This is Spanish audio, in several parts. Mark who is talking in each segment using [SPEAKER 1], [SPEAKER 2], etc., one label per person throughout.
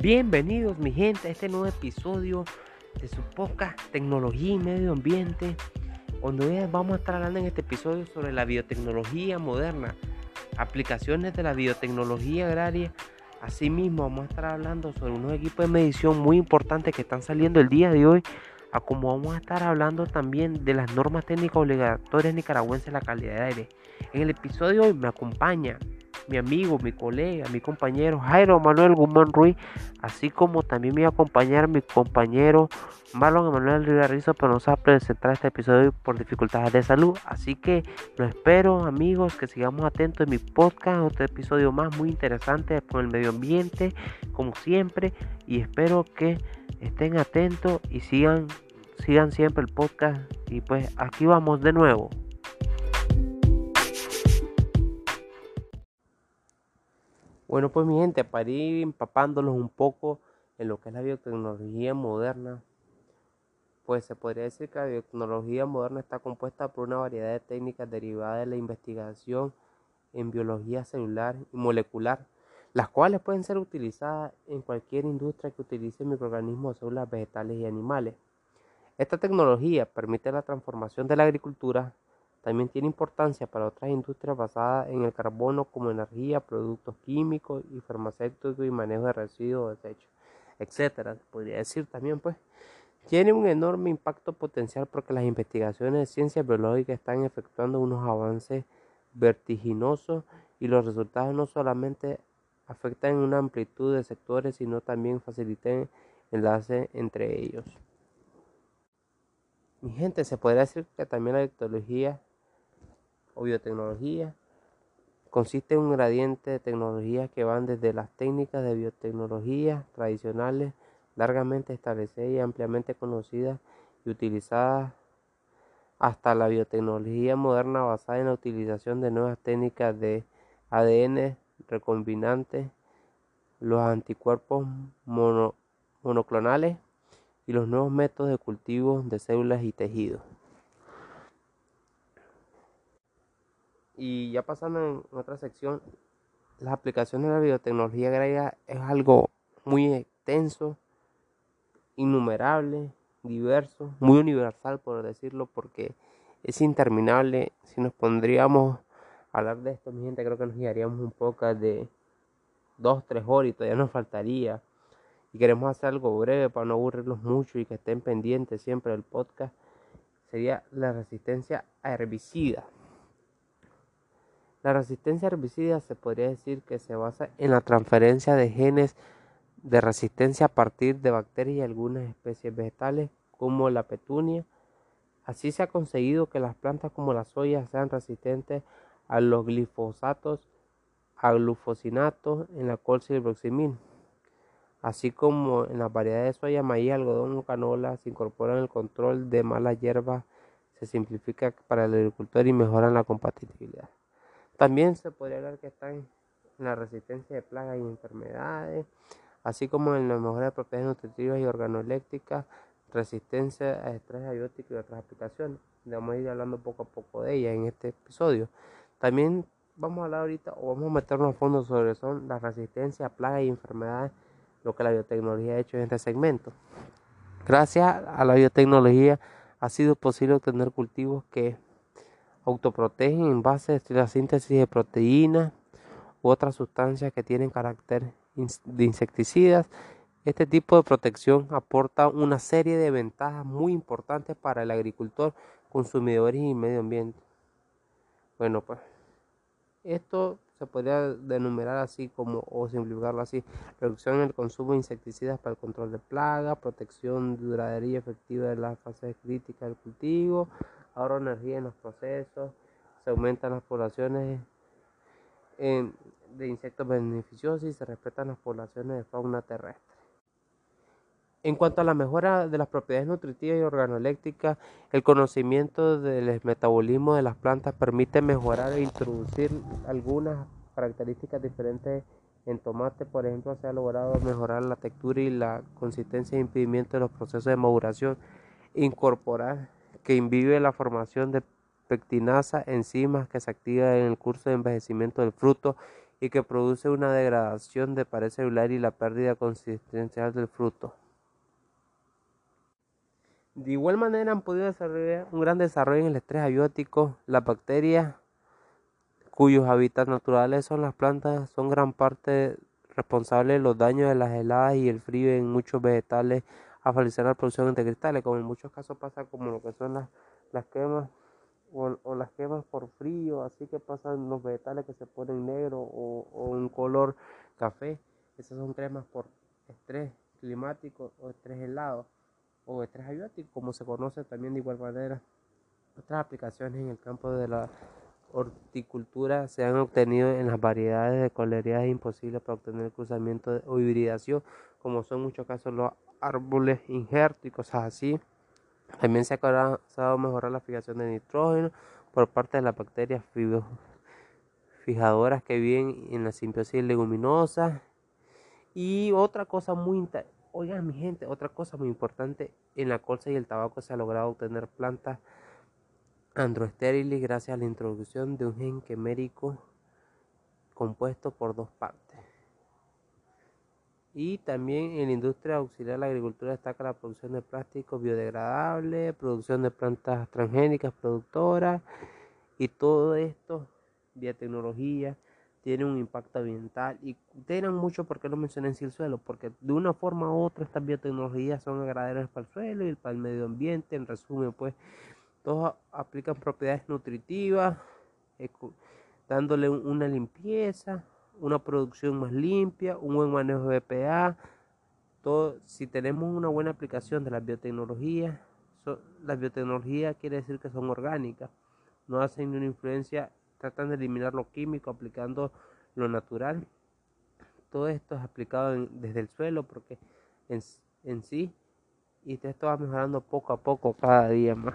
[SPEAKER 1] Bienvenidos mi gente a este nuevo episodio de su podcast Tecnología y Medio Ambiente, hoy vamos a estar hablando en este episodio sobre la biotecnología moderna, aplicaciones de la biotecnología agraria. Asimismo vamos a estar hablando sobre unos equipos de medición muy importantes que están saliendo el día de hoy, a como vamos a estar hablando también de las normas técnicas obligatorias nicaragüenses de la calidad de aire. En el episodio de hoy me acompaña mi amigo, mi colega, mi compañero Jairo Manuel Guzmán Ruiz, así como también me va a acompañar mi compañero Marlon Emanuel Rivera Rizzo, pero nos va a presentar este episodio por dificultades de salud. Así que lo espero, amigos, que sigamos atentos en mi podcast, otro episodio más muy interesante con el medio ambiente, como siempre, y espero que estén atentos y sigan, sigan siempre el podcast. Y pues aquí vamos de nuevo. Bueno, pues mi gente, para ir empapándolos un poco en lo que es la biotecnología moderna, pues se podría decir que la biotecnología moderna está compuesta por una variedad de técnicas derivadas de la investigación en biología celular y molecular, las cuales pueden ser utilizadas en cualquier industria que utilice microorganismos células vegetales y animales. Esta tecnología permite la transformación de la agricultura también tiene importancia para otras industrias basadas en el carbono como energía, productos químicos y farmacéuticos y manejo de residuos, desechos, etcétera. Podría decir también, pues, tiene un enorme impacto potencial porque las investigaciones de ciencias biológicas están efectuando unos avances vertiginosos y los resultados no solamente afectan una amplitud de sectores, sino también facilitan enlaces entre ellos. Mi gente, se podría decir que también la ectología o biotecnología consiste en un gradiente de tecnologías que van desde las técnicas de biotecnología tradicionales, largamente establecidas y ampliamente conocidas y utilizadas, hasta la biotecnología moderna basada en la utilización de nuevas técnicas de ADN recombinante, los anticuerpos monoclonales y los nuevos métodos de cultivo de células y tejidos. Y ya pasando en otra sección, las aplicaciones de la biotecnología griega es algo muy extenso, innumerable, diverso, muy universal por decirlo, porque es interminable. Si nos pondríamos a hablar de esto, mi gente, creo que nos guiaríamos un poco de dos, tres horas y todavía nos faltaría. Y queremos hacer algo breve para no aburrirlos mucho y que estén pendientes siempre del podcast. Sería la resistencia a herbicidas. La resistencia a herbicidas se podría decir que se basa en la transferencia de genes de resistencia a partir de bacterias y algunas especies vegetales como la petunia. Así se ha conseguido que las plantas como la soya sean resistentes a los glifosatos, a glufosinatos en la colchicloximil, así como en las variedades de soya, maíz, algodón o canola se incorporan el control de malas hierbas, se simplifica para el agricultor y mejoran la compatibilidad. También se podría hablar que están en la resistencia de plagas y enfermedades, así como en las mejores propiedades nutritivas y organoeléctricas, resistencia a estrés abiótico y otras aplicaciones. Vamos a ir hablando poco a poco de ellas en este episodio. También vamos a hablar ahorita o vamos a meternos a fondo sobre son la resistencia a plagas y enfermedades, lo que la biotecnología ha hecho en este segmento. Gracias a la biotecnología ha sido posible obtener cultivos que autoprotegen en base a la síntesis de proteínas u otras sustancias que tienen carácter de insecticidas. Este tipo de protección aporta una serie de ventajas muy importantes para el agricultor, consumidores y medio ambiente. Bueno, pues esto se podría denumerar así como o simplificarlo así: reducción en el consumo de insecticidas para el control de plagas, protección duradera y efectiva de las fases críticas del cultivo, ahorro energía en los procesos, se aumentan las poblaciones de insectos beneficiosos y se respetan las poblaciones de fauna terrestre. En cuanto a la mejora de las propiedades nutritivas y organoeléctricas, el conocimiento del metabolismo de las plantas permite mejorar e introducir algunas características diferentes en tomate, por ejemplo, se ha logrado mejorar la textura y la consistencia e impedimento de los procesos de maduración, incorporar que inhibe la formación de pectinasa, enzimas que se activan en el curso de envejecimiento del fruto y que produce una degradación de pared celular y la pérdida consistencial del fruto. De igual manera han podido desarrollar un gran desarrollo en el estrés abiótico. Las bacterias cuyos hábitats naturales son las plantas son gran parte responsables de los daños de las heladas y el frío en muchos vegetales a facilitar la producción de cristales, como en muchos casos pasa como lo que son las, las quemas o, las quemas por frío, así que pasan los vegetales que se ponen negro o, o un color café. Esas son cremas por estrés climático o estrés helado o estrés abiótico, como se conoce también de igual manera. Otras aplicaciones en el campo de la horticultura se han obtenido en las variedades de colerías imposibles para obtener cruzamiento o hibridación, como son muchos casos los árboles injertos y cosas así. También se ha comenzado mejorar la fijación de nitrógeno por parte de las bacterias fijadoras que viven en la simbiosis leguminosa. Y otra cosa muy Oigan, mi gente, otra cosa muy importante, en la colza y el tabaco se ha logrado obtener plantas androestériles gracias a la introducción de un gen quimérico compuesto por dos partes. Y también en la industria auxiliar de la agricultura destaca la producción de plásticos biodegradables, producción de plantas transgénicas productoras y todo esto, biotecnología, tiene un impacto ambiental y tienen mucho por qué lo mencioné en el suelo, porque de una forma u otra estas biotecnologías son agradables para el suelo y para el medio ambiente. En resumen, pues todos aplican propiedades nutritivas, dándole una limpieza, una producción más limpia, un buen manejo de BPA. Todo, si tenemos una buena aplicación de las biotecnologías, las biotecnologías quiere decir que son orgánicas, no hacen una influencia tratan de eliminar lo químico aplicando lo natural. Todo esto es aplicado desde el suelo porque en, en sí y esto va mejorando poco a poco cada día más.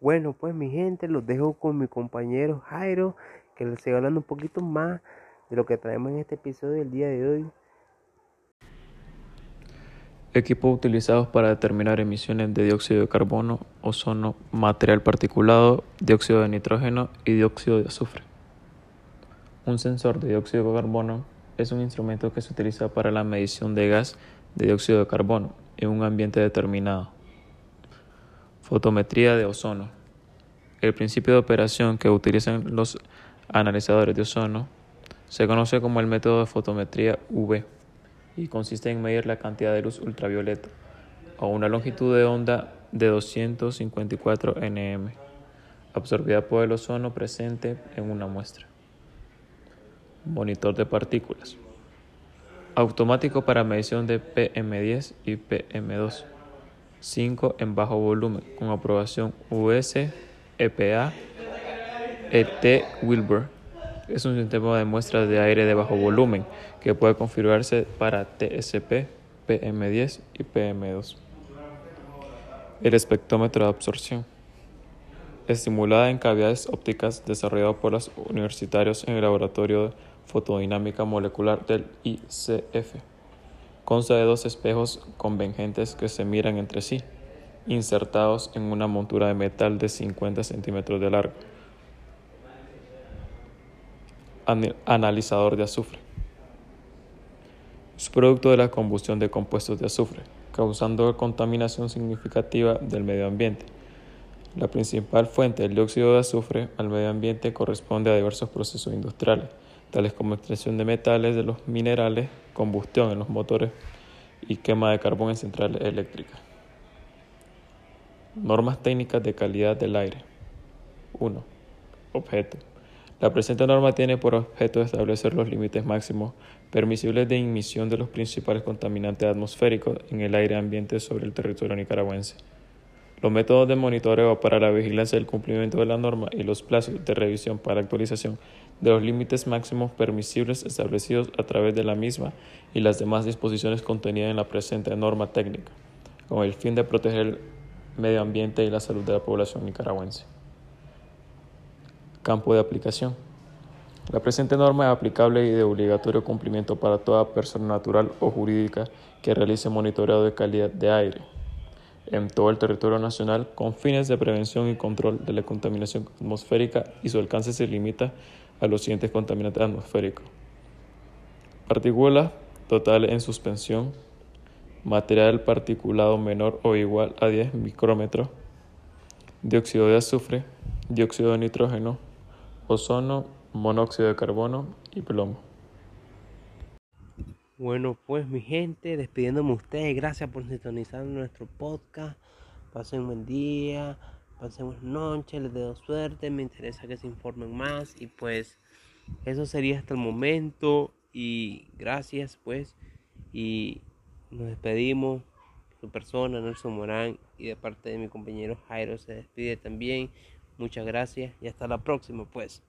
[SPEAKER 1] Bueno, pues mi gente, los dejo con mi compañero Jairo, que les siga hablando un poquito más de lo que traemos en este episodio del día de hoy.
[SPEAKER 2] Equipos utilizados para determinar emisiones de dióxido de carbono, ozono, material particulado, dióxido de nitrógeno y dióxido de azufre. Un sensor de dióxido de carbono es un instrumento que se utiliza para la medición de gas de dióxido de carbono en un ambiente determinado. Fotometría de ozono. El principio de operación que utilizan los analizadores de ozono se conoce como el método de fotometría UV y consiste en medir la cantidad de luz ultravioleta a una longitud de onda de 254 nm, absorbida por el ozono presente en una muestra. Monitor de partículas. Automático para medición de PM10 y PM2. 5 en bajo volumen, con aprobación US, EPA, ET Wilbur es un sistema de muestras de aire de bajo volumen que puede configurarse para TSP, PM10 y PM2. El espectrómetro de absorción. Estimulada en cavidades ópticas desarrollado por los universitarios en el laboratorio de fotodinámica molecular del ICF. Consta de dos espejos convergentes que se miran entre sí, insertados en una montura de metal de 50 centímetros de largo analizador de azufre. Es producto de la combustión de compuestos de azufre, causando contaminación significativa del medio ambiente. La principal fuente del dióxido de azufre al medio ambiente corresponde a diversos procesos industriales, tales como extracción de metales de los minerales, combustión en los motores y quema de carbón en centrales eléctricas. Normas técnicas de calidad del aire. 1. Objeto. La presente norma tiene por objeto establecer los límites máximos permisibles de emisión de los principales contaminantes atmosféricos en el aire ambiente sobre el territorio nicaragüense. Los métodos de monitoreo para la vigilancia del cumplimiento de la norma y los plazos de revisión para actualización de los límites máximos permisibles establecidos a través de la misma y las demás disposiciones contenidas en la presente norma técnica, con el fin de proteger el medio ambiente y la salud de la población nicaragüense. Campo de aplicación. La presente norma es aplicable y de obligatorio cumplimiento para toda persona natural o jurídica que realice monitoreo de calidad de aire en todo el territorio nacional con fines de prevención y control de la contaminación atmosférica y su alcance se limita a los siguientes contaminantes atmosféricos. Partículas totales en suspensión, material particulado menor o igual a 10 micrómetros, dióxido de azufre, dióxido de nitrógeno, ozono, monóxido de carbono y plomo.
[SPEAKER 1] Bueno, pues mi gente, despidiéndome ustedes, gracias por sintonizar nuestro podcast. Pasen buen día, pasen buenas noches, les deseo suerte, me interesa que se informen más y pues eso sería hasta el momento y gracias pues y nos despedimos. Su persona, Nelson Morán y de parte de mi compañero Jairo se despide también. Muchas gracias y hasta la próxima pues.